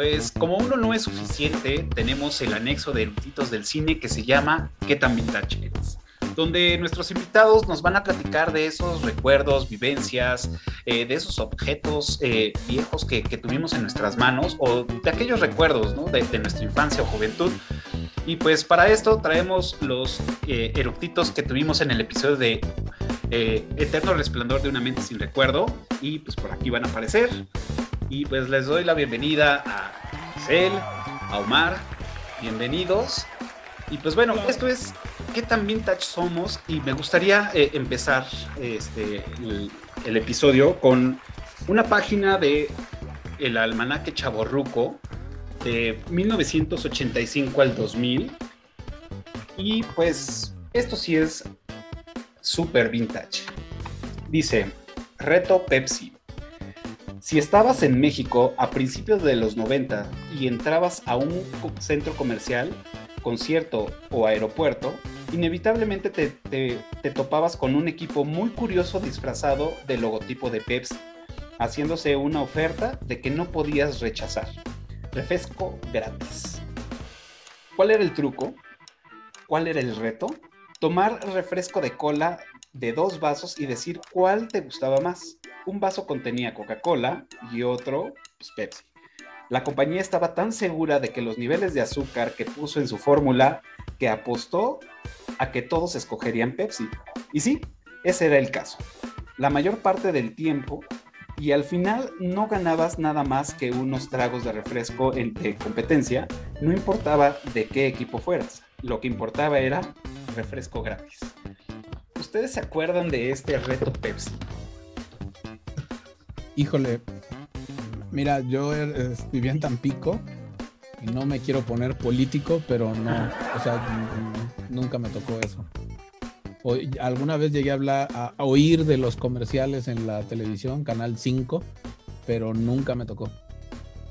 Pues como uno no es suficiente, tenemos el anexo de eruditos del cine que se llama ¿Qué tan vintage eres? donde nuestros invitados nos van a platicar de esos recuerdos, vivencias, eh, de esos objetos eh, viejos que, tuvimos en nuestras manos o de aquellos recuerdos ¿no? de, nuestra infancia o juventud. Y pues para esto traemos los eh, eructitos que tuvimos en el episodio de Eterno Resplandor de una mente sin recuerdo. Y pues por aquí van a aparecer. Y pues les doy la bienvenida a Giselle, a Omar. Bienvenidos. Y pues bueno, esto es qué tan vintage somos y me gustaría eh, empezar este, el, episodio con una página de el almanaque chaborruco de 1985 al 2000 y pues esto sí es súper vintage. Dice, reto Pepsi. Si estabas en México a principios de los 90 y entrabas a un centro comercial, concierto o aeropuerto, inevitablemente te, topabas con un equipo muy curioso disfrazado del logotipo de Pepsi, haciéndose una oferta de que no podías rechazar. Refresco gratis. ¿Cuál era el truco? ¿Cuál era el reto? Tomar refresco de cola de dos vasos y decir cuál te gustaba más. Un vaso contenía Coca-Cola y otro pues, Pepsi. La compañía estaba tan segura de que los niveles de azúcar que puso en su fórmula que apostó a que todos escogerían Pepsi. Y sí, ese era el caso. La mayor parte del tiempo y al final no ganabas nada más que unos tragos de refresco en, de competencia, no importaba de qué equipo fueras, lo que importaba era refresco gratis. ¿Ustedes se acuerdan de este reto Pepsi? Híjole, Mira, yo eh, vivía en Tampico y no me quiero poner político, pero no, o sea, nunca me tocó eso. alguna vez llegué a hablar, a, oír de los comerciales en la televisión, Canal 5, pero nunca me tocó.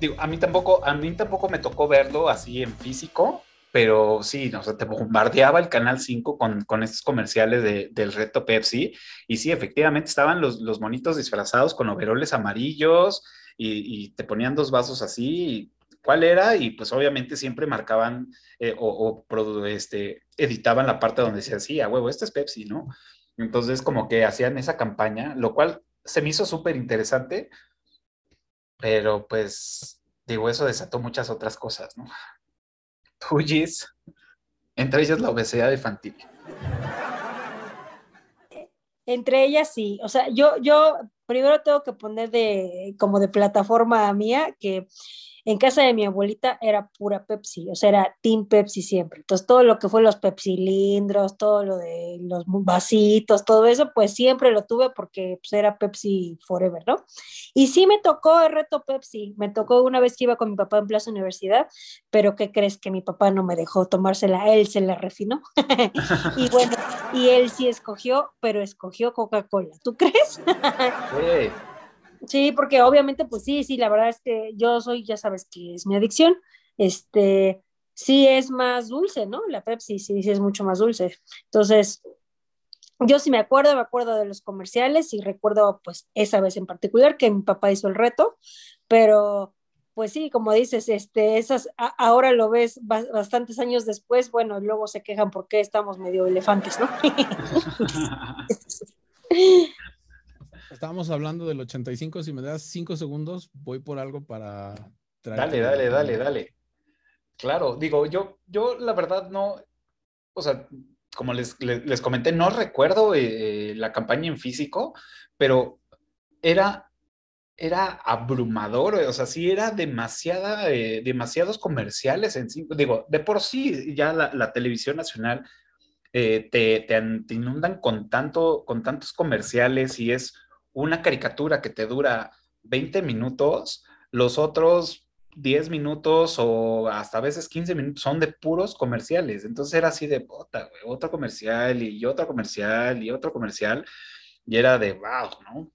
Digo, a mí tampoco, a mí tampoco me tocó verlo así en físico, pero sí, o sea, te bombardeaba el Canal 5 con, con estos comerciales del reto Pepsi, y sí, efectivamente estaban los, los monitos disfrazados con overoles amarillos, y, te ponían dos vasos así, cuál era, y pues obviamente siempre marcaban eh, o, este, editaban la parte donde decía, sí, a huevo, este es Pepsi, ¿no? Entonces como que hacían esa campaña, lo cual se me hizo súper interesante, pero pues digo, eso desató muchas otras cosas, ¿no? Tuyis, entre ellas la obesidad infantil. Entre ellas sí, o sea, yo, yo primero tengo que poner de como de plataforma mía que en casa de mi abuelita era pura Pepsi, o sea, era Team Pepsi siempre. Entonces, todo lo que fue los Pepsi lindros, todo lo de los vasitos, todo eso, pues siempre lo tuve porque pues, era Pepsi Forever, ¿no? Y sí me tocó el reto Pepsi, me tocó una vez que iba con mi papá en Plaza Universidad, pero ¿qué crees que mi papá no me dejó tomársela? Él se la refinó. y bueno, y él sí escogió, pero escogió Coca-Cola. ¿Tú crees? Sí. Porque obviamente, pues sí, sí, la verdad es que yo soy, ya sabes que es mi adicción, este, sí es más dulce, ¿no? La Pepsi sí, sí es mucho más dulce. Entonces, yo sí me acuerdo, me acuerdo de los comerciales y recuerdo, pues, esa vez en particular que mi papá hizo el reto, pero pues sí, como dices, este, esas, ahora lo ves bastantes años después, bueno, luego se quejan porque estamos medio elefantes, ¿no? Estábamos hablando del 85, si me das cinco segundos, voy por algo para Dale, dale, dale, dale. Claro, digo, yo, yo la verdad no, o sea, como les, comenté, no recuerdo eh, la campaña en físico, pero era, era abrumador, o sea, sí era demasiada, eh, demasiados comerciales en cinco, digo, de por sí ya la, televisión nacional eh, te, te, inundan con, tanto, con tantos comerciales y es una caricatura que te dura 20 minutos, los otros 10 minutos o hasta a veces 15 minutos son de puros comerciales. Entonces era así de bota, güey, otro comercial y otro comercial y otro comercial. Y era de wow, ¿no?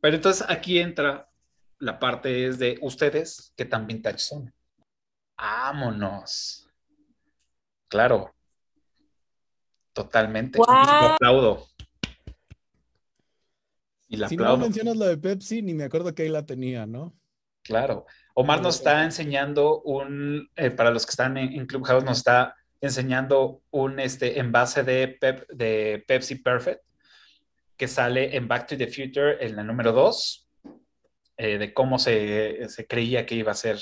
Pero entonces aquí entra la parte es de ustedes que tan vintage son. Vámonos. Claro. Totalmente. aplaudo si no mencionas lo de Pepsi, ni me acuerdo que ahí la tenía, ¿no? claro. Omar nos está enseñando un, eh, para los que están en, Clubhouse, nos está enseñando un este, envase de, de Pepsi Perfect que sale en Back to the Future en la número 2, eh, de cómo se, se, creía que iba a ser.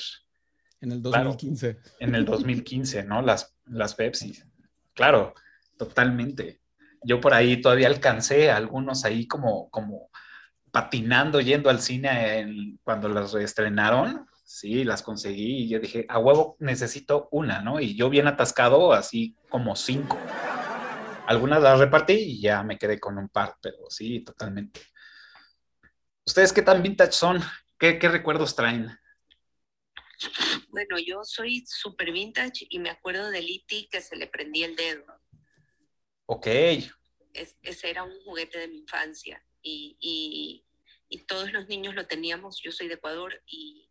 En el 2015. en el 2015, ¿no? Las, las Pepsi. Claro, totalmente. Yo por ahí todavía alcancé algunos ahí como, como patinando yendo al cine cuando las reestrenaron. Sí, las conseguí y yo dije, a huevo necesito una, ¿no? Y yo bien atascado, así como cinco. Algunas las repartí y ya me quedé con un par, pero sí, totalmente. ¿Ustedes qué tan vintage son? ¿Qué, qué recuerdos traen? Bueno, yo soy súper vintage y me acuerdo del E.T. que se le prendía el dedo. Ok. ese era un juguete de mi infancia y, todos los niños lo teníamos. Yo soy de Ecuador y,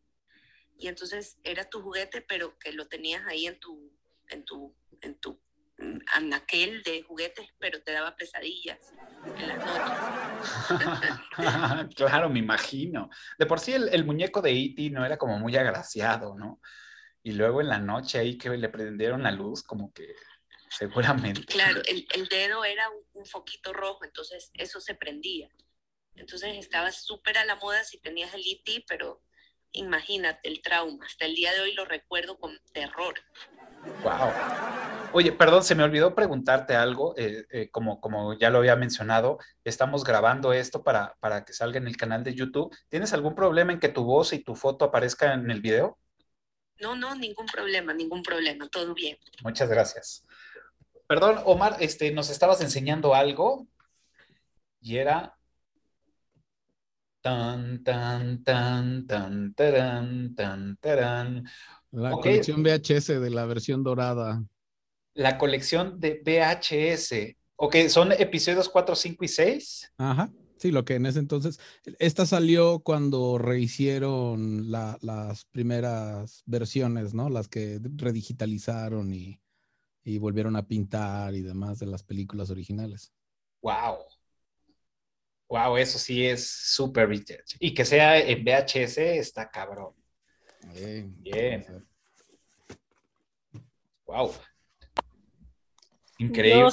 entonces era tu juguete, pero que lo tenías ahí en tu, en tu, en tu anaquel de juguetes, pero te daba pesadillas en las noches. claro, me imagino. De por sí el, muñeco de E.T. no era como muy agraciado, ¿no? Y luego en la noche ahí que le prendieron la luz, como que seguramente. Claro, el, dedo era un, foquito rojo, entonces eso se prendía. Entonces estaba súper a la moda si tenías el E.T., pero imagínate el trauma. Hasta el día de hoy lo recuerdo con terror. Wow. Oye, perdón, se me olvidó preguntarte algo, eh, eh, como, como ya lo había mencionado, estamos grabando esto para, para que salga en el canal de YouTube. ¿Tienes algún problema en que tu voz y tu foto aparezcan en el video? No, no, ningún problema, ningún problema, todo bien. Muchas gracias. Perdón, Omar, este, nos estabas enseñando algo y era tan, tan, tan, tan, tan, tan, tan. La colección VHS de la versión dorada. La colección de VHS. Ok, son episodios 4, 5 y 6. Ajá. Sí, lo que en ese entonces, esta salió cuando rehicieron las primeras versiones, ¿no? Las que redigitalizaron y, y volvieron a pintar y demás de las películas originales. Wow. Wow, eso sí es súper vintage. Y que sea en VHS está cabrón. Bien. Wow. Increíble.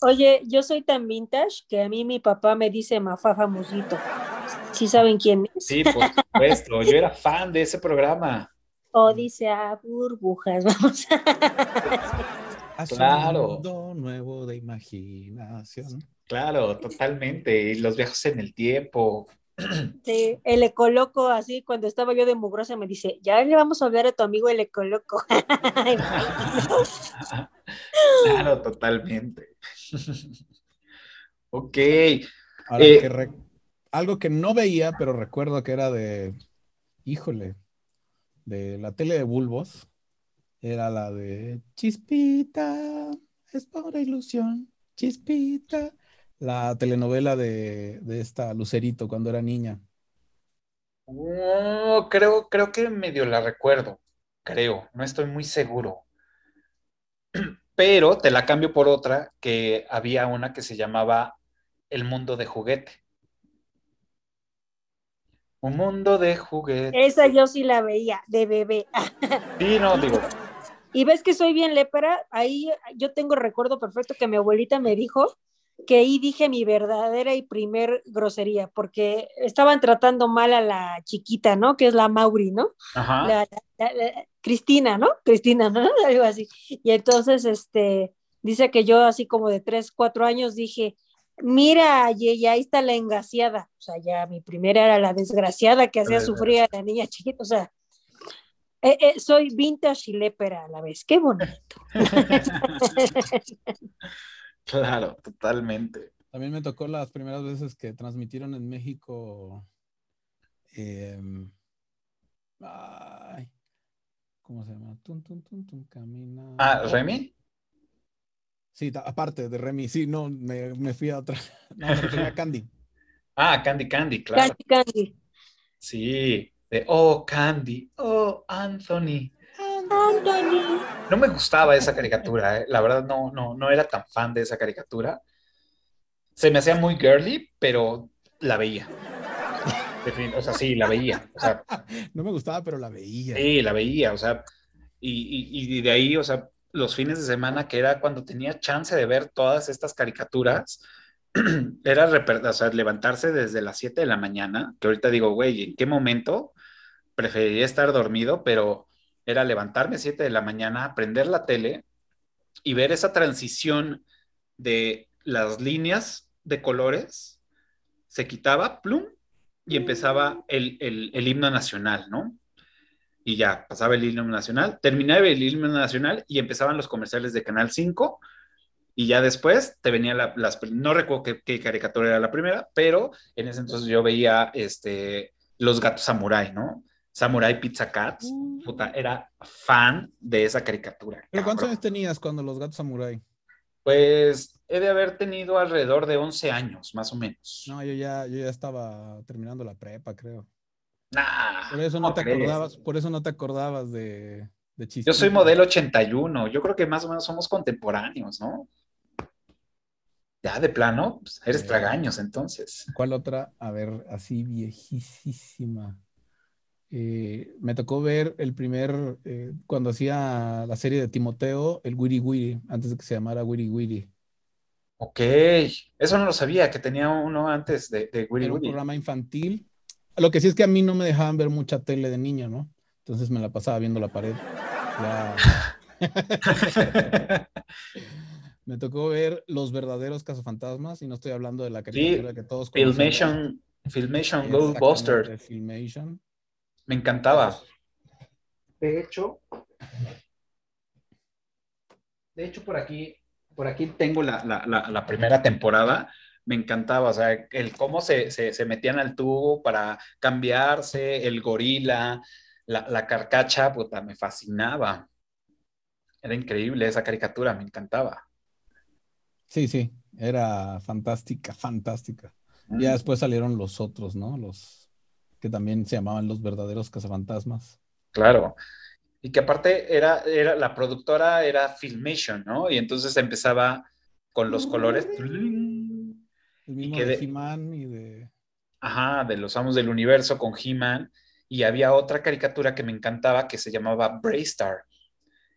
oye, yo soy tan vintage que a mí mi papá me dice Mafafa Musito. ¿Sí saben quién es? Sí, por supuesto. yo era fan de ese programa. O dice a burbujas, vamos claro. Un mundo nuevo de imaginación. Claro, totalmente. Y los viajes en el tiempo. Sí, el ecoloco, así, cuando estaba yo de mugrosa, me dice, ya le vamos a hablar a tu amigo el ecoloco. claro, totalmente. ok. Eh, algo que no veía, pero recuerdo que era de, híjole, de la tele de bulbos, era la de Chispita, es pura ilusión, Chispita la telenovela de, esta Lucerito cuando era niña. Oh, creo, creo que medio la recuerdo, creo, no estoy muy seguro. Pero te la cambio por otra, que había una que se llamaba El mundo de juguete. Un mundo de juguete. Esa yo sí la veía, de bebé. Sí, no, digo. Y ves que soy bien lépera, ahí yo tengo recuerdo perfecto que mi abuelita me dijo que ahí dije mi verdadera y primer grosería, porque estaban tratando mal a la chiquita, ¿no? Que es la Mauri, ¿no? La, Cristina, ¿no? Cristina, ¿no? Algo así. Y entonces, este, dice que yo así como de tres, cuatro años dije, mira, y, ahí está la engaciada. O sea, ya mi primera era la desgraciada que hacía sufrir a la niña chiquita. O sea, eh, eh, soy vintage y lépera a la vez. Qué bonito. Claro, totalmente. También me tocó las primeras veces que transmitieron en México. Em, ¿Cómo se llama? Tun, tun, tun, camina. Ah, ¿Remy? Sí, aparte de Remy, sí, no, me, fui a otra. No, me refería a Candy. Ah, Candy Candy, claro. Candy Candy. Sí, de Oh Candy, oh Anthony. No me gustaba esa caricatura, ¿eh? la verdad no, no, no era tan fan de esa caricatura. Se me hacía muy girly, pero la veía. O sea, sí, la veía. O sea, no me gustaba, pero la veía. Sí, la veía, o sea, y, y, de ahí, o sea, los fines de semana, que era cuando tenía chance de ver todas estas caricaturas, era o sea, levantarse desde las 7 de la mañana, que ahorita digo, güey, ¿en qué momento preferiría estar dormido? Pero era levantarme a 7 de la mañana, prender la tele y ver esa transición de las líneas de colores, se quitaba, plum, y empezaba el, el, himno nacional, ¿no? Y ya, pasaba el himno nacional, terminaba el himno nacional y empezaban los comerciales de Canal 5 y ya después te venía la, las, no recuerdo qué, caricatura era la primera, pero en ese entonces yo veía este, Los Gatos Samurai, ¿no? Samurai Pizza Cats, mm. puta, era fan de esa caricatura. ¿Pero cuántos años tenías cuando Los Gatos Samurai? Pues he de haber tenido alrededor de 11 años, más o menos. No, yo ya, yo ya estaba terminando la prepa, creo. Nah, por eso no, te acordabas, por eso no te acordabas de, de chistes. Yo soy modelo 81, yo creo que más o menos somos contemporáneos, ¿no? Ya de plano, pues, eres tragaños entonces. ¿Cuál otra? A ver, así viejísima. Eh, me tocó ver el primer, eh, cuando hacía la serie de Timoteo, el Wiri Wiri, antes de que se llamara Wiri Wiri. Ok, eso no lo sabía, que tenía uno antes de, de Era un programa infantil. Lo que sí es que a mí no me dejaban ver mucha tele de niño, ¿no? Entonces me la pasaba viendo la pared. me tocó ver Los verdaderos cazafantasmas y no estoy hablando de la caricatura que todos Filmation, Filmation Ghostbuster. Filmation. Me encantaba. De hecho, de hecho por aquí por aquí tengo la, primera temporada, me encantaba, o sea, el cómo se, metían al tubo para cambiarse, el gorila, la, carcacha, puta, me fascinaba. Era increíble esa caricatura, me encantaba. Sí, sí, era fantástica, fantástica. Ya mm. después salieron los otros, ¿no? Los que también se llamaban los verdaderos cazafantasmas. Claro y que aparte era, era, la productora era Filmation, ¿no? Y entonces empezaba con los colores. El mismo de He-Man y de... Ajá, de los Amos del Universo con He-Man. Y había otra caricatura que me encantaba que se llamaba Braystar,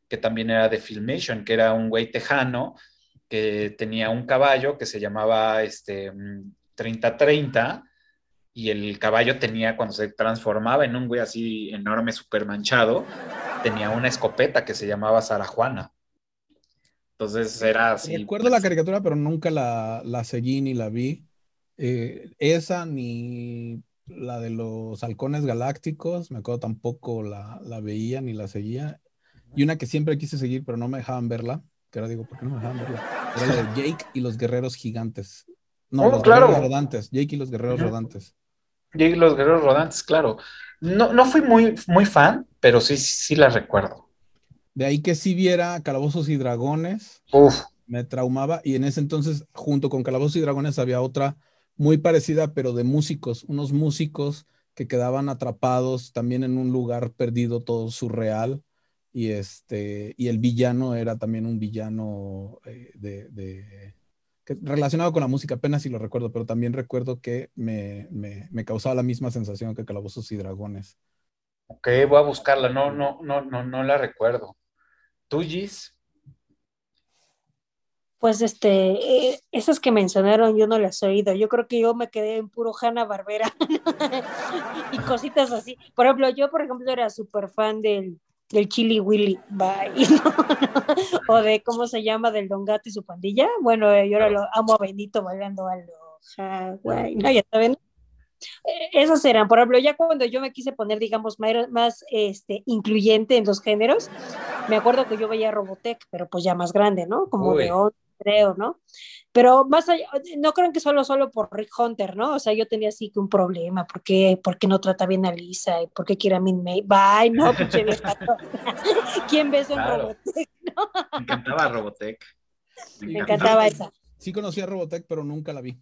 que también era de Filmation, que era un güey tejano que tenía un caballo que se llamaba este, 3030 mm, y el caballo tenía, cuando se transformaba en un güey así enorme, súper manchado, tenía una escopeta que se llamaba Sara Juana. Entonces era así. Recuerdo la caricatura, pero nunca la, seguí ni la vi. Eh, esa ni la de los halcones galácticos, me acuerdo tampoco la, veía ni la seguía. Y una que siempre quise seguir, pero no me dejaban verla, que ahora digo, ¿por qué no me dejaban verla? Era la de Jake y los guerreros gigantes. No, oh, los claro. guerreros rodantes. Jake y los guerreros rodantes. Y los guerreros rodantes, claro. No, no fui muy, muy fan, pero sí, sí la recuerdo. De ahí que si viera Calabozos y Dragones. Me traumaba. Y en ese entonces, junto con Calabozos y Dragones, había otra muy parecida, pero de músicos. Unos músicos que quedaban atrapados también en un lugar perdido, todo surreal. Y, este, y el villano era también un villano eh, de relacionado con la música, apenas si lo recuerdo, pero también recuerdo que me, causaba la misma sensación que Calabozos y Dragones. Ok, voy a buscarla, no, no, no, no, no la recuerdo. ¿Tú, Gis? Pues este, eh, esas que mencionaron yo no las he oído. Yo creo que yo me quedé en puro Hanna Barbera y cositas así. Por ejemplo, yo, por ejemplo, era súper fan del, del Chili Willy, bye. o de cómo se llama del Don Gato y su pandilla. Bueno, eh, yo ahora lo amo a Benito bailando a lo No, ya saben. Eh, esos eran, por ejemplo, ya cuando yo me quise poner, digamos, más, más este, incluyente en los géneros, me acuerdo que yo veía Robotech, pero pues ya más grande, ¿no? Como de 11, creo, ¿no? Pero más allá, no creo que solo, solo por Rick Hunter, ¿no? O sea, yo tenía así que un problema, ¿por qué, ¿por qué no trata bien a Lisa? ¿Y por qué quiere a Min May? Bye, no, pinche ¿Quién besó en Robotech? Me encantaba Robotech. Me, encantaba esa. Sí conocía a Robotech, pero nunca la vi.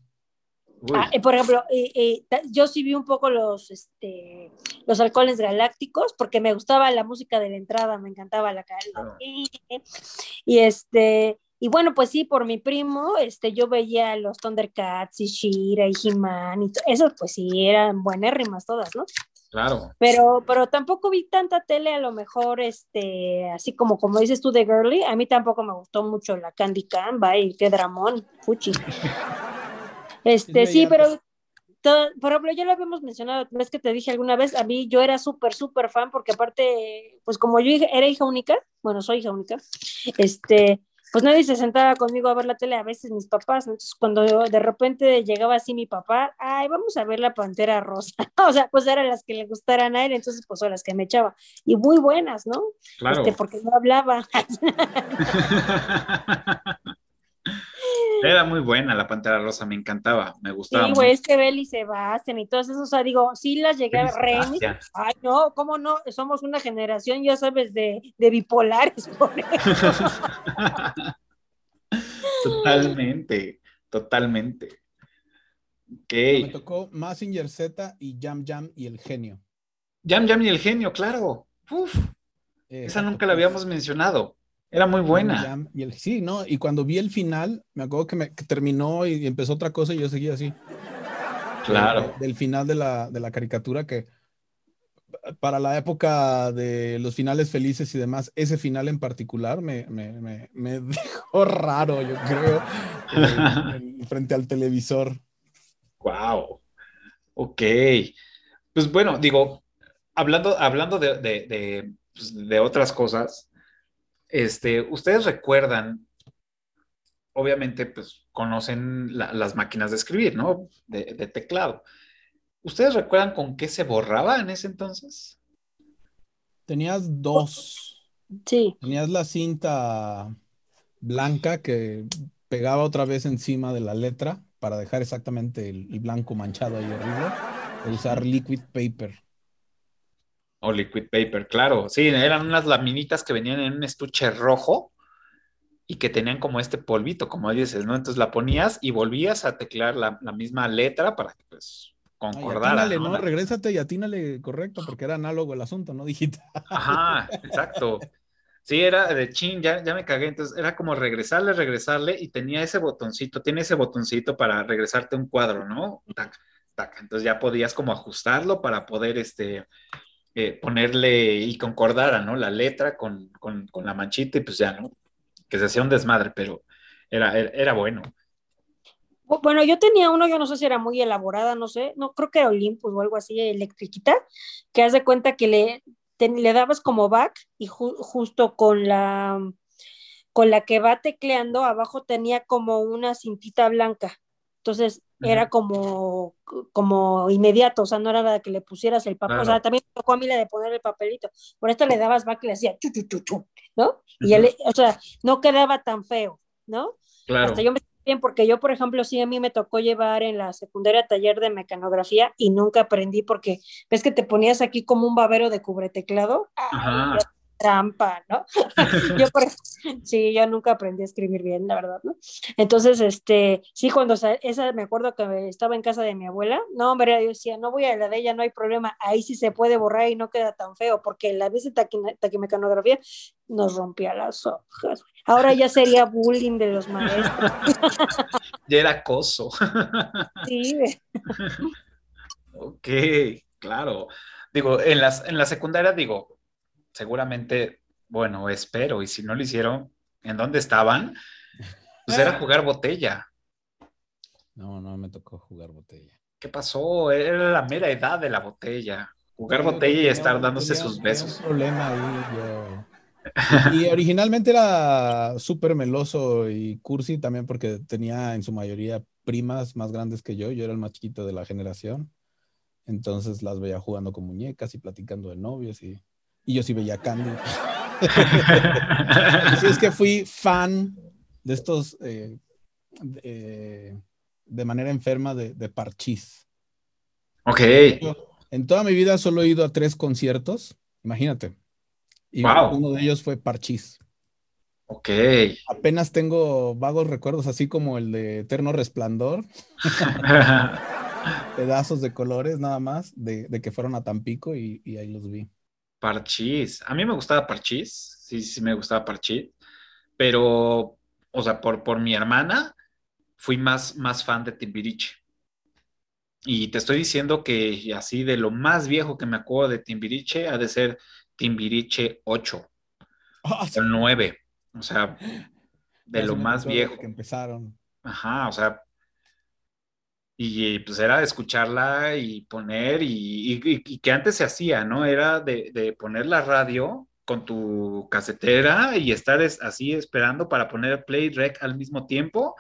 Ah, eh, por ejemplo, eh, eh, yo sí vi un poco los, este, los halcones galácticos porque me gustaba la música de la entrada, me encantaba la cara. Y este, Y bueno, pues sí, por mi primo, este, yo veía los Thundercats y Shira y He-Man y esos pues sí eran buenérrimas todas, ¿no? Claro. Pero, pero tampoco vi tanta tele, a lo mejor, este, así como como dices tú de Girly, a mí tampoco me gustó mucho la Candy Camba y qué dramón, fuchi. Este, sí, pero por ejemplo, ya lo habíamos mencionado, ves que te dije alguna vez, a mí yo era súper, súper fan, porque aparte, pues como yo era hija única, bueno, soy hija única, este, pues nadie se sentaba conmigo a ver la tele, a veces mis papás, entonces cuando de repente llegaba así mi papá, ay, vamos a ver la Pantera Rosa, o sea, pues eran las que le gustaran a él, entonces pues son las que me echaba, y muy buenas, ¿no? Claro. Este, porque no hablaba. Era muy buena la Pantera Rosa, me encantaba, me gustaba. Sí, güey, es que Beli Sebastián y todas esas, o sea, digo, sí las llegué a ver. Ay, no, ¿cómo no? Somos una generación, ya sabes, de, de bipolares, por totalmente, totalmente. Okay. Me tocó Massinger Z y Jam Jam y el genio. Jam Jam y el genio, claro. Uf, esa nunca la habíamos mencionado. Era muy buena. Y el, sí, ¿no? Y cuando vi el final, me acuerdo que, me, terminó y empezó otra cosa y yo seguía así. Claro. del final de la, de la caricatura que para la época de los finales felices y demás, ese final en particular me, me, me, me dejó raro, yo creo, frente al televisor. Wow. Ok. Pues bueno, digo, hablando, hablando de, de, de, pues, de otras cosas, este, ustedes recuerdan, obviamente, pues conocen las máquinas de escribir, ¿no? De, teclado. ¿Ustedes recuerdan con qué se borraba en ese entonces? Tenías dos. Sí. Tenías la cinta blanca que pegaba otra vez encima de la letra para dejar exactamente el, blanco manchado ahí arriba. O usar liquid paper. O liquid paper, claro. Sí, eran unas laminitas que venían en un estuche rojo y que tenían como este polvito, como dices, ¿no? Entonces la ponías y volvías a teclear la, misma letra para que pues concordara. Ay, ¿no? ¿no? Regrésate y atínale correcto, porque era análogo el asunto, ¿no? Digital. Ajá, exacto. Sí, era de chin, ya, ya me cagué. Entonces era como regresarle, regresarle y tenía ese botoncito, tiene ese botoncito para regresarte un cuadro, ¿no? Tac, tac. Entonces ya podías como ajustarlo para poder este eh, ponerle y concordara, ¿no? La letra con, la manchita y pues ya, ¿no? Que se hacía un desmadre, pero era, era, bueno. Bueno, yo tenía uno, yo no sé si era muy elaborada, no sé, no creo que era Olympus o algo así, electriquita, que haz de cuenta que le, le dabas como back y justo con la, con la que va tecleando, abajo tenía como una cintita blanca. Entonces, era como, como inmediato, o sea, no era la que le pusieras el papel, o sea, también tocó a mí la de poner el papelito, por esto le dabas back y le hacía chu, chu, chu, chu, ¿no? Y él, o sea, no quedaba tan feo, ¿no? Claro. Hasta yo me bien, porque yo, por ejemplo, sí, a mí me tocó llevar en la secundaria taller de mecanografía y nunca aprendí porque ves que te ponías aquí como un babero de cubreteclado. Ajá trampa, ¿no? yo por, sí, yo nunca aprendí a escribir bien, la verdad, ¿no? Entonces, este, sí, cuando esa me acuerdo que estaba en casa de mi abuela, no, hombre, yo decía, no voy a la de ella, no hay problema, ahí sí se puede borrar y no queda tan feo, porque la vez de taquimecanografía nos rompía las hojas. Ahora ya sería bullying de los maestros. ya era acoso. sí. ok, claro. Digo, en, las, en la secundaria, digo, seguramente, bueno, espero, y si no lo hicieron, ¿en dónde estaban? Pues era jugar botella. No, no me tocó jugar botella. ¿Qué pasó? Era la mera edad de la botella. Jugar botella y estar dándose sus besos. Un problema ahí, Y originalmente era súper meloso y cursi también porque tenía en su mayoría primas más grandes que yo. Yo era el más chiquito de la generación. Entonces las veía jugando con muñecas y platicando de novios y y yo sí veía Candy. Así es que fui fan de estos eh, eh, de manera enferma de, de Parchís. Ok. En toda mi vida solo he ido a tres conciertos, imagínate. Y uno de ellos fue Parchís. Ok. Apenas tengo vagos recuerdos, así como el de Eterno Resplandor. Pedazos de colores nada más, de, que fueron a Tampico y ahí los vi. Parchís. A mí me gustaba Parchís, sí, sí me gustaba Parchís, pero o sea, por, por mi hermana, fui más, más fan de Timbiriche. Y te estoy diciendo que así de lo más viejo que me acuerdo de Timbiriche ha de ser Timbiriche 8 Ah, o 9. O sea, de lo más viejo. Que empezaron. Ajá, o sea, y pues era escucharla y poner, y, y- y que antes se hacía, ¿no? Era de, de poner la radio con tu casetera y estar es- así esperando para poner play rec al mismo tiempo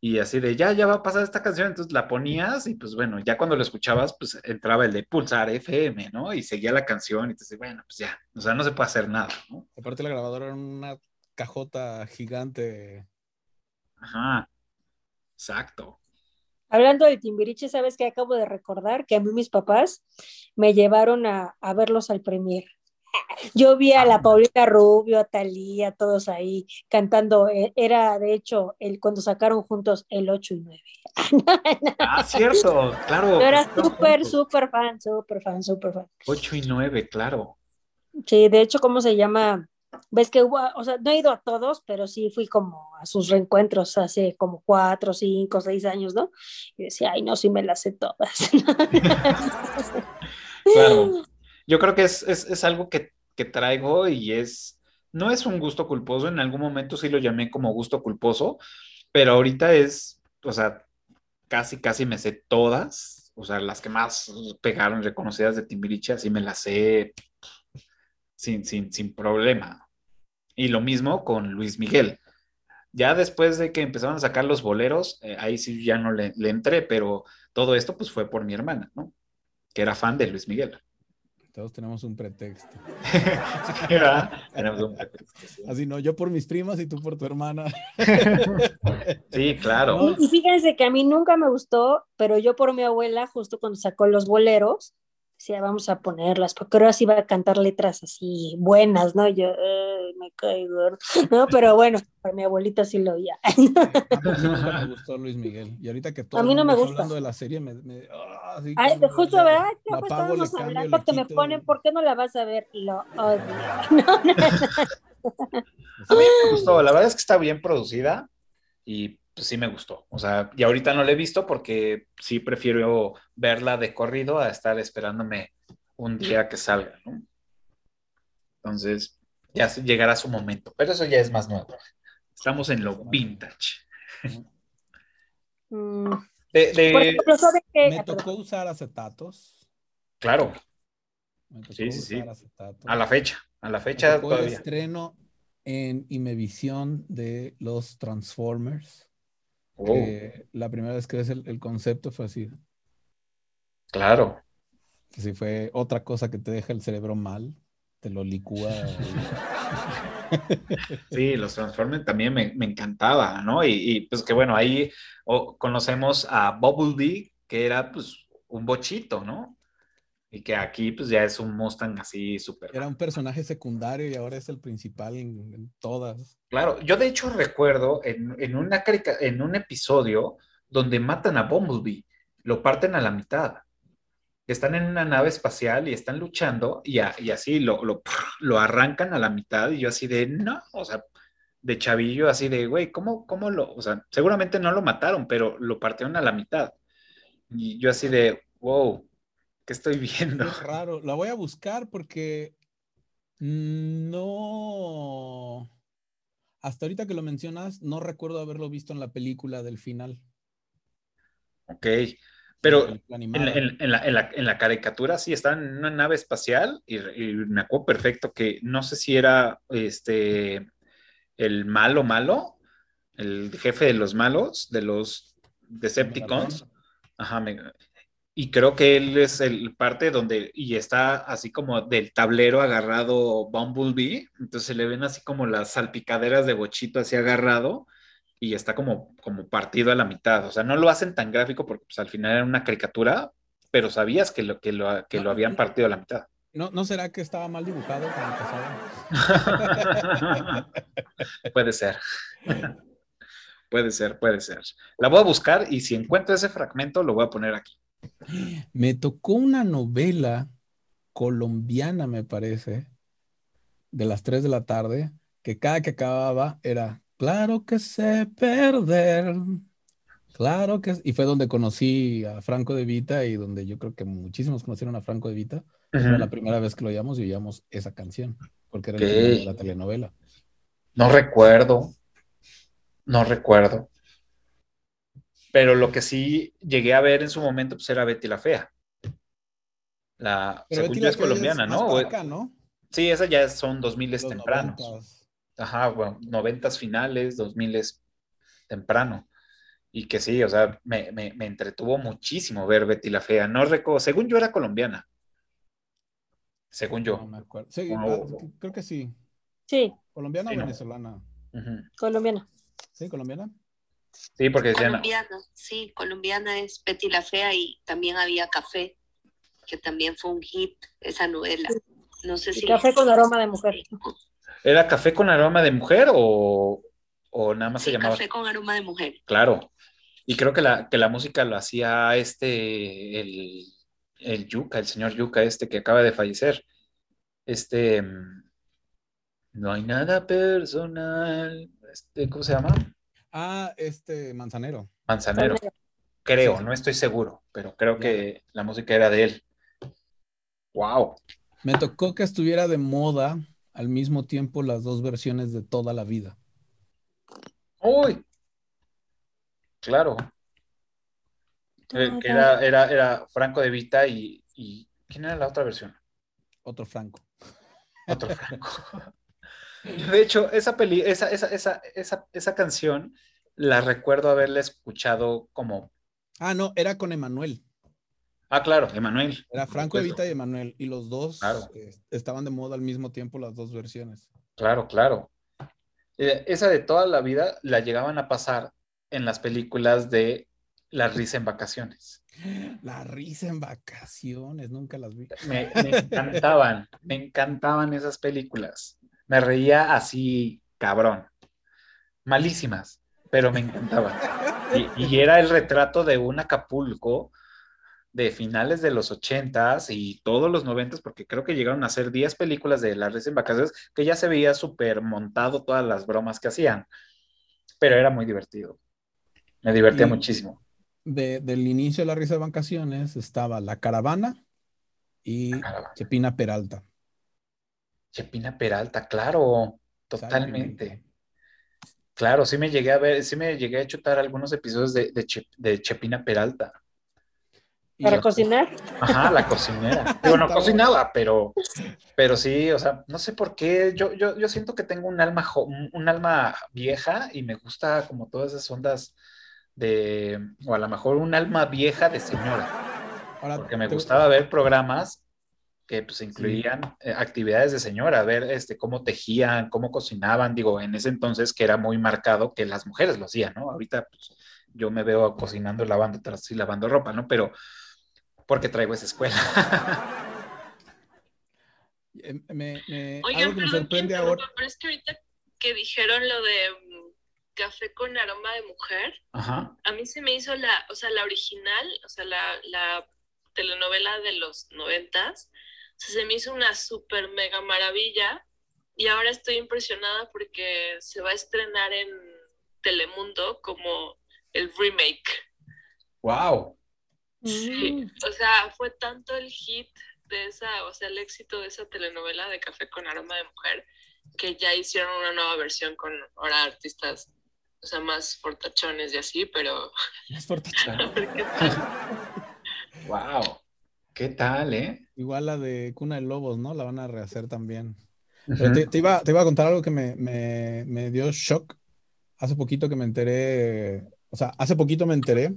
y así de ya, ya va a pasar esta canción, entonces la ponías y pues bueno, ya cuando lo escuchabas, pues entraba el de pulsar FM, ¿no? Y seguía la canción y entonces, bueno, pues ya, o sea, no se puede hacer nada, ¿no? Aparte la grabadora era una cajota gigante. Ajá, exacto. Hablando de Timbiriche, ¿sabes qué acabo de recordar? Que a mí mis papás me llevaron a, a verlos al premier. Yo vi a la Paulina Rubio, a Talía, todos ahí cantando. Eh, Era, de hecho, el, cuando sacaron juntos el 8 y 9. Ah, cierto, claro. Yo era pues, súper, súper fan, súper fan, súper fan. 8 y 9, claro. Sí, de hecho, ¿cómo se llama? Ves que hubo, o sea, no he ido a todos, pero sí fui como a sus reencuentros hace como cuatro, cinco, seis años, ¿no? Y decía, ay, no, sí me las sé todas. Claro. Yo creo que es, es, es algo que, que traigo y es, no es un gusto culposo, en algún momento sí lo llamé como gusto culposo, pero ahorita es, o sea, casi, casi me sé todas, o sea, las que más pegaron reconocidas de Timbiriche, así me las sé sin, sin, sin problema. Y lo mismo con Luis Miguel. Ya después de que empezaron a sacar los boleros, eh, ahí sí ya no le, le entré, pero todo esto pues fue por mi hermana, ¿no? Que era fan de Luis Miguel. Todos tenemos un pretexto. Tenemos un pretexto, sí. Así no, yo por mis primas y tú por tu hermana. Sí, claro. Y, y fíjense que a mí nunca me gustó, pero yo por mi abuela, justo cuando sacó los boleros, decía, vamos a ponerlas, porque ahora sí iba a cantar letras así buenas, ¿no? Yo, "Ay, me caigo. No, pero bueno, para mi abuelita sí lo oía. A mí nunca me gustó Luis Miguel. Y ahorita que todo A mí no me gusta. hablando de la serie, me, me- ah, así Ay, como justo, ¿verdad? la Pues apago, estábamos cambio, hablando que me ponen, ¿por qué no la vas a ver? Lo odio. No, no, A mí me gustó, la verdad es que está bien producida y pues sí me gustó. O sea, y ahorita no la he visto porque sí prefiero verla de corrido a estar esperándome un día que salga, ¿no? Entonces, ya llegará su momento, pero eso ya es más nuevo. Estamos en lo vintage. Mm, De, de- Por ejemplo, ¿saben qué? Me tocó usar acetatos. claro, Me tocó Sí, sí, sí. usar acetatos. a la fecha, a la Me fecha tocó el todavía. estreno en Imevisión de los Transformers. Oh, la primera vez que ves el, el concepto fue así. claro. Así fue otra cosa que te deja el cerebro mal. Te lo licúa. Sí, los Transformers también me, me encantaba, ¿no? Y, y, pues que bueno, ahí oh, conocemos a Bumblebee, que era pues un bochito, ¿no? Y que aquí pues ya es un Mustang así súper. Era un personaje secundario y ahora es el principal en, en todas. Claro, yo de hecho recuerdo en, en una carica- en un episodio donde matan a Bumblebee, lo parten a la mitad. Están en una nave espacial y están luchando y, a- y así lo, lo, lo arrancan a la mitad y yo así de, no, o sea, de chavillo así de, güey, ¿cómo, ¿cómo lo? O sea, seguramente no lo mataron, pero lo partieron a la mitad. Y yo así de, wow, ¿qué estoy viendo? Es raro. La voy a buscar porque no. Hasta ahorita que lo mencionas, no recuerdo haberlo visto en la película del final. Ok, pero En en- en la- en la- en la caricatura sí están en una nave espacial y, y me acuerdo perfecto que no sé si era este el malo malo, el jefe de los malos, de los Decepticons. Ajá, me- y creo que él es el parte donde, y está así como del tablero agarrado Bumblebee, entonces se le ven así como las salpicaderas de bochito así agarrado y está como, como partido a la mitad. O sea, no lo hacen tan gráfico porque pues, al final era una caricatura, pero sabías que lo, que lo, que No, lo habían partido a la mitad. ¿No, ¿No será que estaba mal dibujado puede ser. puede ser, puede ser. La voy a buscar y si encuentro ese fragmento lo voy a poner aquí. Me tocó una novela colombiana, me parece, de las 3 de la tarde, que cada que acababa era Claro que sé perder. Claro que y fue donde conocí a Franco de Vita y donde yo creo que muchísimos conocieron a Franco de Vita. Fue la primera vez que lo oíamos y oíamos esa canción, porque era de la telenovela. No recuerdo. No recuerdo. Pero lo que sí llegué a ver en su momento pues era Betty la Fea. La segunda es colombiana, ¿no? Sí, esa ya son 2000 tempranos. Ajá, bueno, 90 finales, 2000 es temprano. Y que sí, o sea, me, entretuvo muchísimo ver Betty la Fea. No recuerdo, según yo era colombiana. Según yo. No me acuerdo. Ah, creo que sí. Sí. ¿Colombiana o venezolana? Colombiana. ¿Sí, colombiana? Sí, porque decían. Colombiana, sí, colombiana es Betty la Fea y también había Café, que también fue un hit, esa novela. No sé si. Café con aroma de mujer. ¿Era café con aroma de mujer o, o nada más se llamaba? Café con aroma de mujer. Claro. Y creo que la, que la música lo hacía este, el, el Yuca, el señor Yuca, este que acaba de fallecer. Este. Mm, no hay nada personal. Este, ¿Cómo se llama? Ah, este Manzanero. Manzanero. Creo, no estoy seguro, pero creo que la música era de él. Wow. Me tocó que estuviera de moda al mismo tiempo las dos versiones de toda la vida. Uy. Claro. Eh, era, era, era, Franco de Vita y, y, ¿quién era la otra versión? Otro Franco. Otro Franco. De hecho, esa, peli, esa, esa, esa, esa, esa canción la recuerdo haberla escuchado como. Ah, no, era con Emanuel. Ah, claro, Emanuel. Era Franco Evita y Emanuel. Y los dos eh, estaban de moda al mismo tiempo, las dos versiones. Claro, claro. Eh, esa de toda la vida la llegaban a pasar en las películas de La risa en vacaciones. La risa en vacaciones, nunca las vi. me encantaban, me encantaban esas películas. Me reía así, cabrón. Malísimas, pero me encantaban. Y, era el retrato de un Acapulco de finales de los ochentas y todos los noventas, porque creo que llegaron a hacer 10 películas de Las en Vacaciones, que ya se veía súper montado todas las bromas que hacían, pero era muy divertido. Me divertía muchísimo. del inicio de La Risa de Vacaciones estaba La Caravana y Chepina Peralta. Chepina Peralta, claro, totalmente. Claro, sí me llegué a ver, sí me llegué a chutar algunos episodios de, de, Chepina Peralta. ¿Para cocinar? Ajá, la cocinera. Digo, no cocinaba, pero, pero sí, o sea, no sé por qué. Yo, yo, yo siento que tengo un alma, un alma vieja y me gusta como todas esas ondas de, o a lo mejor un alma vieja de señora. porque me gustaba ver programas que pues incluían eh, actividades de señora, ver este, cómo tejían, cómo cocinaban, digo, en ese entonces que era muy marcado que las mujeres lo hacían, ¿no? Ahorita pues, yo me veo cocinando, lavando, y lavando ropa, ¿no? Pero porque traigo esa escuela. Em, me, algo que me sorprende ahora. Pero es que ahorita que dijeron lo de mm, café con aroma de mujer, a mí se me hizo la, o sea, la original, o sea, la, la telenovela de los noventas, se me hizo una súper mega maravilla y ahora estoy impresionada porque se va a estrenar en Telemundo como el remake. ¡Wow! Sí, mm. o sea, fue tanto el hit de esa, o sea, el éxito de esa telenovela de Café con Aroma de Mujer, que ya hicieron una nueva versión con ahora artistas, o sea, más fortachones y así, pero... Más fortachones. wow. ¿Qué tal, eh? Igual la de Cuna de Lobos, ¿no? La van a rehacer también. te, iba, a contar algo que me, dio shock. Hace poquito que me enteré, o sea, hace poquito me enteré,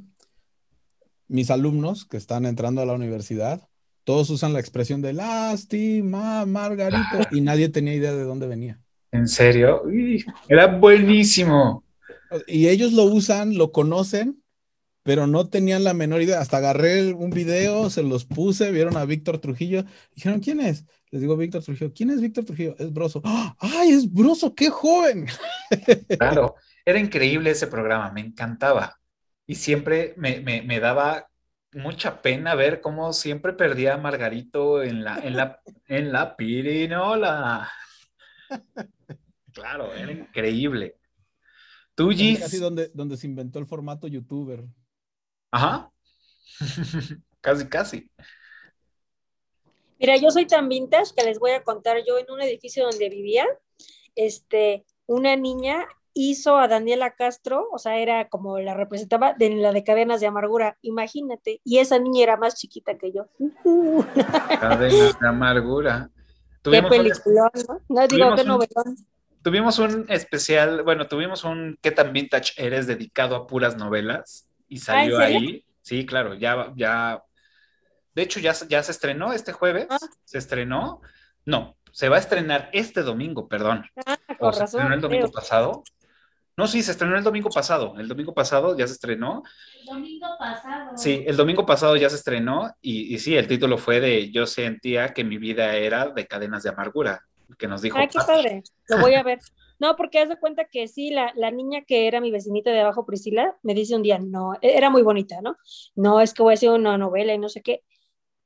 mis alumnos que están entrando a la universidad, todos usan la expresión de lástima, Margarito, y nadie tenía idea de dónde venía. ¿En serio? era buenísimo. Y ellos lo usan, lo conocen, pero no tenían la menor idea. Hasta agarré un video, se los puse, vieron a Víctor Trujillo, dijeron, ¿quién es? Les digo, Víctor Trujillo, ¿quién es Víctor Trujillo? Es Broso. ¡Ay, es Broso! ¡Qué joven! Claro, era increíble ese programa, me encantaba. Y siempre me, me, daba mucha pena ver cómo siempre perdía a Margarito en la, en la, en la pirinola. Claro, era increíble. Tú, Es Gis. Casi donde, donde se inventó el formato youtuber. Ajá. casi, casi. Mira, yo soy tan vintage que les voy a contar, yo en un edificio donde vivía, este, una niña hizo a Daniela Castro, o sea, era como la representaba de la de Cadenas de Amargura, imagínate, y esa niña era más chiquita que yo. Cadenas de amargura. qué peliculón, ¿no? No digo, qué novelón. tuvimos un especial, bueno, tuvimos un ¿Qué tan vintage eres? dedicado a puras novelas y salió serio? ahí. Sí, claro, ya, ya. De hecho, ya, se- ya se estrenó este jueves. Ah. Se estrenó. No, se va a estrenar este domingo, perdón. Ah, ¿O con se estrenó el domingo creo. pasado? No, sí, se estrenó el domingo pasado. El domingo pasado ya se estrenó. Domingo pasado. Sí, el domingo pasado ya se estrenó y, y sí, el título fue de Yo sentía que mi vida era de cadenas de amargura, que nos dijo Ay, qué Pati. padre, lo voy a ver. No, porque haz de cuenta que sí, la, la niña que era mi vecinita de abajo, Priscila, me dice un día, no, e- era muy bonita, ¿no? No, es que voy a hacer una novela y no sé qué.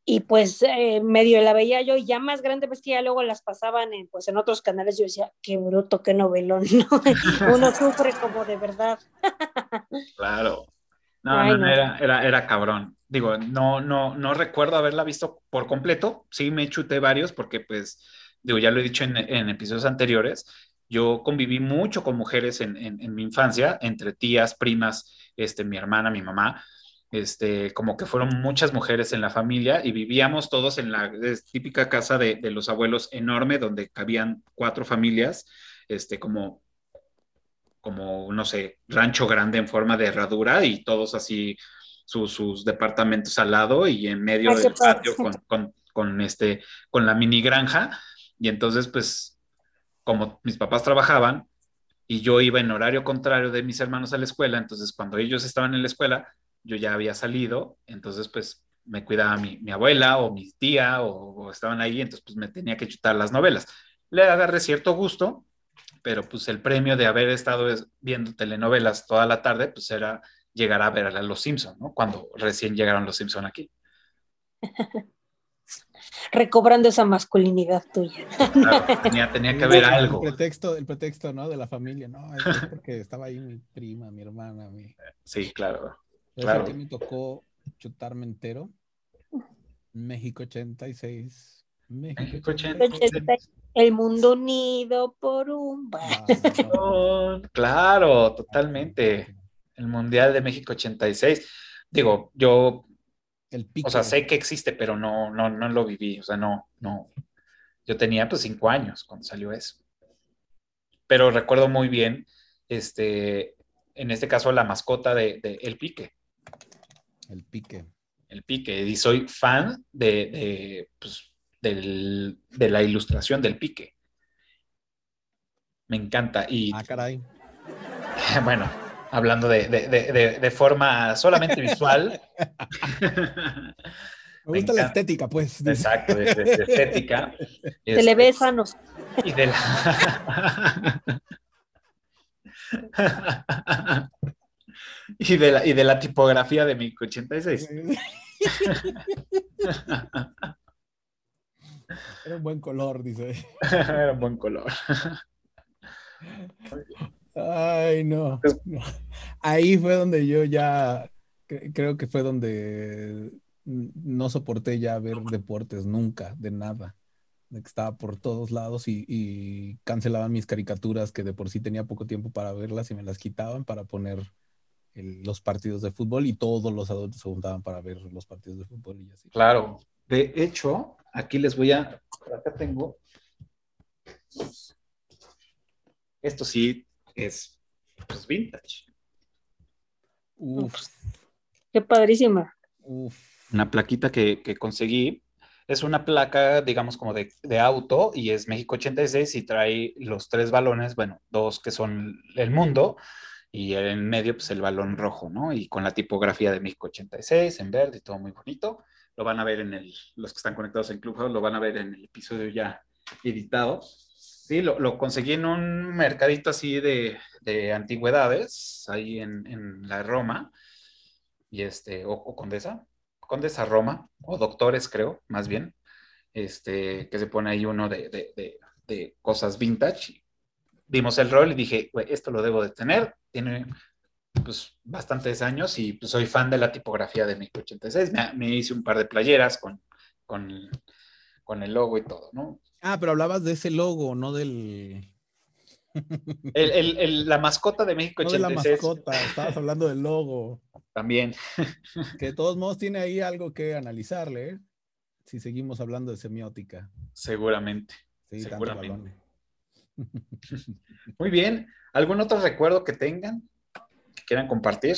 Y pues eh, medio la veía yo, y ya más grande, pues que ya luego las pasaban en, pues, en otros canales, yo decía, qué bruto, qué novelón, ¿no? Uno sufre como de verdad. Claro. No, Ay, no, no, no. era, era, era cabrón. Digo, no, no, no recuerdo haberla visto por completo. Sí me chuté varios porque, pues, digo, ya lo he dicho en, en episodios anteriores. Yo conviví mucho con mujeres en, en, en mi infancia, entre tías, primas, este, mi hermana, mi mamá. Este, como que fueron muchas mujeres en la familia y vivíamos todos en la típica casa de, de los abuelos enorme donde cabían cuatro familias, este, como como, no sé, rancho grande en forma de herradura y todos así sus, sus departamentos al lado y en medio del patio con, con, con, este, con la mini granja. Y entonces, pues, como mis papás trabajaban y yo iba en horario contrario de mis hermanos a la escuela, entonces cuando ellos estaban en la escuela, yo ya había salido, entonces pues me cuidaba mi, abuela o mi tía o, o estaban ahí, entonces pues me tenía que chutar las novelas. Le agarré cierto gusto, pero pues el premio de haber estado es- viendo telenovelas toda la tarde, pues era llegar a ver a Los Simpson, ¿no? Cuando recién llegaron Los Simpson aquí. Recobrando esa masculinidad tuya. Claro, tenía, tenía que haber El algo. pretexto, el pretexto, ¿no? De la familia, ¿no? Es que porque estaba ahí mi prima, mi hermana, mi... Sí, claro. ¿Sabes Claro. a qué me tocó chutarme entero? México 86. México México 86. El mundo unido por un... Ah, no. Oh, Claro, totalmente. El Mundial de México 86. Digo, yo, El pico. o sea, sé que existe, pero no, no, no lo viví. O sea, no, no. Yo tenía pues cinco años cuando salió eso. Pero recuerdo muy bien, este, en este caso, la mascota de, de El Pique. El pique. El Pique. Y soy fan de, de, pues, del- de la ilustración del Pique. Me encanta. Y Ah, caray. bueno, hablando de, de- de- de- de forma solamente visual. Me Me gusta la estética, pues. Exacto, de, de- de estética. Se le ve sanos. Y de la... y, de la, y de la tipografía de mi 86. Era un buen color, dice. Era un buen color. Ay, no. Pues- no. Ahí fue donde yo ya, cre- creo que fue donde no soporté ya ver deportes nunca, de nada. De que estaba por todos lados y, y cancelaban mis caricaturas que de por sí tenía poco tiempo para verlas y me las quitaban para poner el- los partidos de fútbol y todos los adultos se juntaban para ver los partidos de fútbol y así. Claro. De hecho, aquí les voy a. Acá tengo. Esto sí es pues, vintage. Uf, Qué padrísima. uf. Una plaquita que, que conseguí. Es una placa, digamos, como de, de auto y es México 86 y trae los tres balones, bueno, dos que son el mundo y en medio, pues el balón rojo, ¿no? Y con la tipografía de México 86 en verde y todo muy bonito. Lo van a ver en el, los que están conectados en Clubhouse, lo van a ver en el episodio ya editado. Sí, lo, lo conseguí en un mercadito así de, de antigüedades, ahí en, en la Roma, y este, o, o Condesa, Condesa Roma, o Doctores creo, más bien, este, que se pone ahí uno de, de, de, cosas vintage. dimos el rol y dije, "Güey, esto lo debo de tener. Tiene pues bastantes años y pues, soy fan de la tipografía de México 86. Me, me hice un par de playeras con, con, con el logo y todo, ¿no? Ah, pero hablabas de ese logo, no del. El- el- el- la mascota de México No de la 86 mascota, estabas hablando del logo. también. Que de todos modos tiene ahí algo que analizarle, ¿eh? Si seguimos hablando de semiótica. Seguramente. Sí, Seguramente. Muy bien. ¿Algún otro recuerdo que tengan? Que quieran compartir.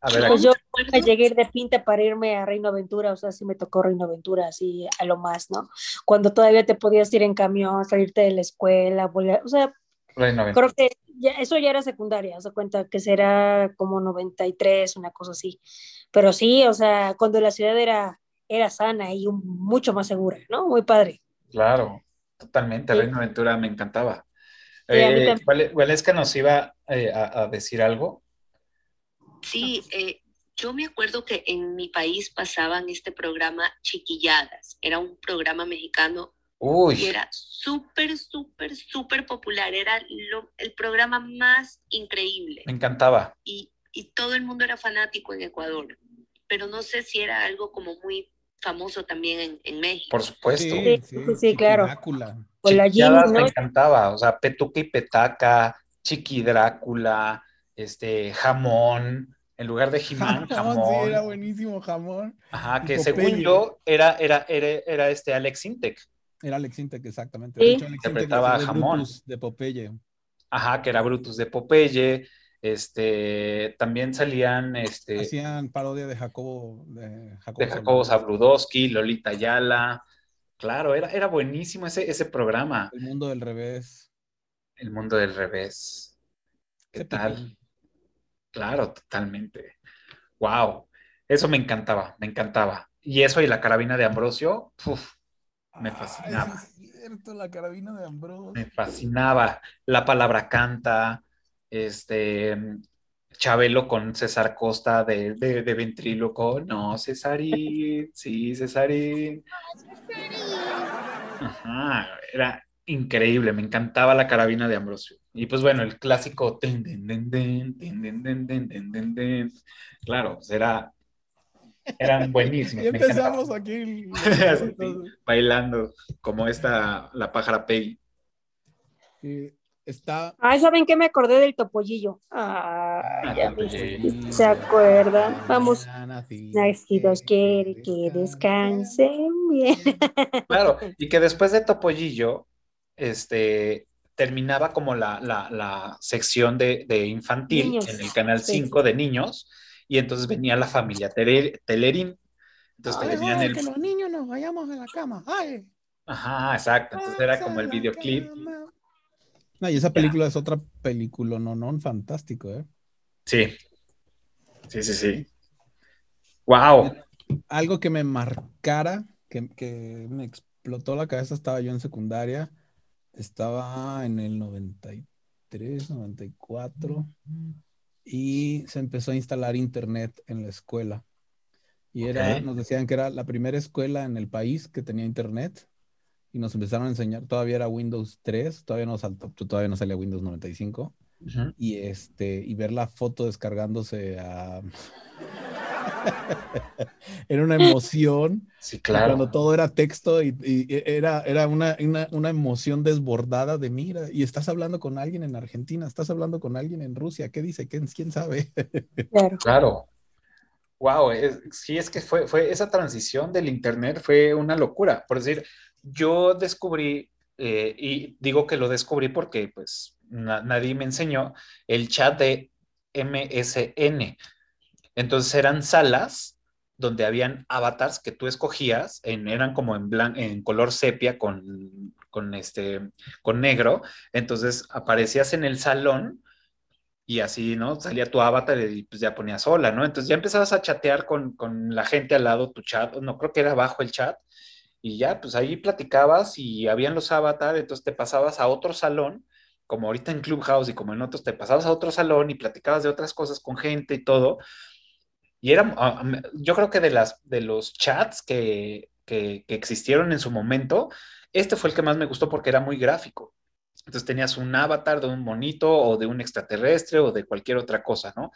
A ver, Pues yo me llegué a ir de pinta para irme a Reino Aventura, o sea, sí me tocó Reino Aventura, así a lo más, ¿no? Cuando todavía te podías ir en camión, salirte de la escuela, volver, o sea, Reino creo que ya, eso ya era secundaria, se cuenta que será como 93, una cosa así. Pero sí, o sea, cuando la ciudad era, era sana y un- mucho más segura, ¿no? Muy padre. Claro, totalmente. Sí. Reino Aventura me encantaba. Sí, Eh, también. Vale- Valesca nos iba eh, a, a decir algo. Sí, eh, yo me acuerdo que en mi país pasaban este programa Chiquilladas. Era un programa mexicano y Uy, era súper, súper, súper popular. Era lo- el programa más increíble. me encantaba. y, y todo el mundo era fanático en Ecuador, pero no sé si era algo como muy famoso también en, en México. Por supuesto. Sí, sí, sí, claro. Drácula. O la Jimmy, me encantaba. O sea, Petuca y Petaca, Chiqui Drácula, este, jamón. En lugar de Jimán, Jamón, jamón. sí, era buenísimo jamón. Ajá, que Popeye. según yo era, era, era, era este Alex Intec. Era Alex Intec, exactamente. Sí. De hecho, Alex Intec Interpretaba a Jamón. Brutus de Popeye. Ajá, que era Brutus de Popeye. Este, también salían este, Hacían parodia de Jacobo. De Jacobo, de Jacobo Zabludowski. Zabludowski, Lolita Ayala. Claro, era, era buenísimo ese, ese programa. El mundo del revés. El mundo del revés. ¿Qué tal? Claro, totalmente. Wow, eso me encantaba, me encantaba. Y eso y la carabina de Ambrosio, uf, Me Ay, fascinaba. es cierto, la carabina de Ambrose. me fascinaba. La palabra canta, este, Chabelo con César Costa de, de, de ventríloco. No, Cesarín, sí, Cesarín. Ajá, era increíble, me encantaba la carabina de Ambrosio. Y pues bueno, el clásico. Claro, será eran buenísimos. Y empezamos aquí bailando como esta la pájara Peggy. Sí, está. Ay, ¿saben qué me acordé del topollillo? Ah, ¿Se acuerdan? Vamos. Las quiere que descansen bien. Claro, y que después de topollillo, este, terminaba como la, la, la sección de, de infantil Niños. en el canal Sí. 5 de niños, y entonces venía la familia Tele- Telerín. Entonces te Ay, venían ay, el... que los niños nos vayamos a la cama. Ay. Ajá, exacto. Entonces era como el videoclip. No, y esa película es otra película, no, no, fantástico, ¿eh? Sí. Sí, sí, sí. Wow. Algo que me marcara, que, que me explotó la cabeza, estaba yo en secundaria, estaba en el 93, 94, y se empezó a instalar internet en la escuela. Y era, Ok. nos decían que era la primera escuela en el país que tenía internet. Y nos empezaron a enseñar, todavía era Windows 3, todavía no, saltó, todavía no salía Windows 95 Ujú. y este y ver la foto descargándose a era una emoción Sí, cuando claro. todo era texto y, y era, era una, una, una emoción desbordada de mira y estás hablando con alguien en Argentina estás hablando con alguien en Rusia ¿qué dice? ¿quién, quién sabe? Claro. Claro. Wow, sí, es que fue, fue esa transición del internet fue una locura. Por decir, yo descubrí, eh, y digo que lo descubrí porque pues na- nadie me enseñó, el chat de MSN. Entonces eran salas donde habían avatars que tú escogías, en, eran como en, color sepia con, con, este, con negro. Entonces aparecías en el salón y así, ¿no? Salía tu avatar y pues ya ponías hola, ¿no? Entonces ya empezabas a chatear con, con la gente al lado, tu chat, no creo que era abajo el chat, y ya, pues ahí platicabas y habían los avatares, entonces te pasabas a otro salón, como ahorita en Clubhouse y como en otros, te pasabas a otro salón y platicabas de otras cosas con gente y todo. Y era, ah, yo creo que de, las, de los chats que, que, que existieron en su momento, este fue el que más me gustó porque era muy gráfico. Entonces tenías un avatar de un monito o de un extraterrestre o de cualquier otra cosa, ¿no?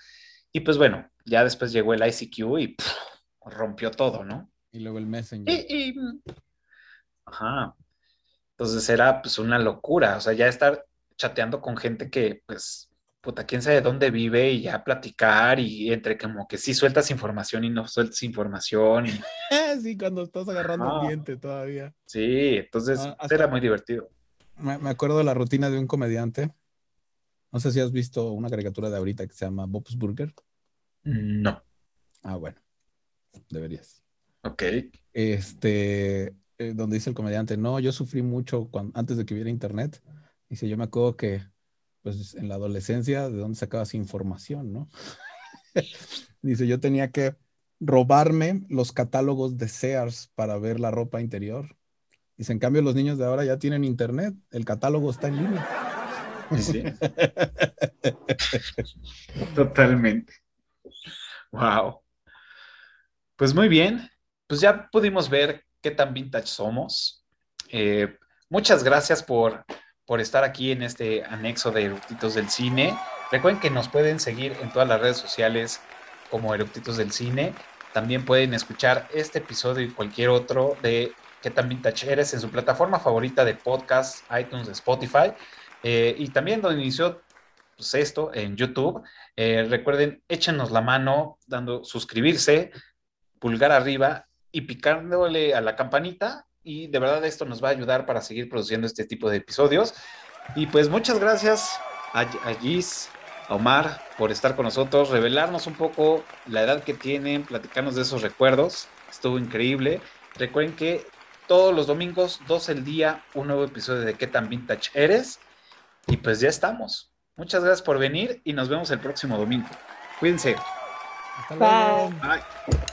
Y pues bueno, ya después llegó el ICQ y pff, rompió todo, ¿no? Y luego el Messenger. Y, y- ajá. Entonces era pues una locura, o sea, ya estar chateando con gente que pues, puta, quién sabe dónde vive y ya platicar y entre como que sí sueltas información y no sueltas información y sí, cuando estás agarrando Ajá. un diente todavía. sí, entonces Ah, hasta- era muy divertido. Me, me acuerdo de la rutina de un comediante. No sé si has visto una caricatura de ahorita que se llama Bob's Burger. No, Ah, bueno, deberías. ok. Este, eh, donde dice el comediante, no, yo sufrí mucho antes de que hubiera internet. Dice, yo me acuerdo que, pues, en la adolescencia, ¿de dónde sacabas información, no? Dice, yo tenía que robarme los catálogos de Sears para ver la ropa interior. Dice, en cambio, los niños de ahora ya tienen internet, el catálogo está en línea. Sí. Totalmente. Wow. Pues muy bien. Pues ya pudimos ver qué tan vintage somos. Eh, muchas gracias por, por estar aquí en este anexo de Eructitos del Cine. Recuerden que nos pueden seguir en todas las redes sociales como Eructitos del Cine. También pueden escuchar este episodio y cualquier otro de qué tan vintage eres en su plataforma favorita de podcast, iTunes, Spotify. Eh, y también donde inició pues, esto en YouTube. Eh, recuerden, échenos la mano dando suscribirse, pulgar arriba y picándole a la campanita. Y de verdad esto nos va a ayudar para seguir produciendo este tipo de episodios. Y pues muchas gracias a, a Gis, a Omar por estar con nosotros, revelarnos un poco la edad que tienen, platicarnos de esos recuerdos. Estuvo increíble. Recuerden que todos los domingos, 12 el día, un nuevo episodio de ¿Qué tan vintage eres? Y pues ya estamos. Muchas gracias por venir y nos vemos el próximo domingo. Cuídense. Hasta Bye. luego. Bye.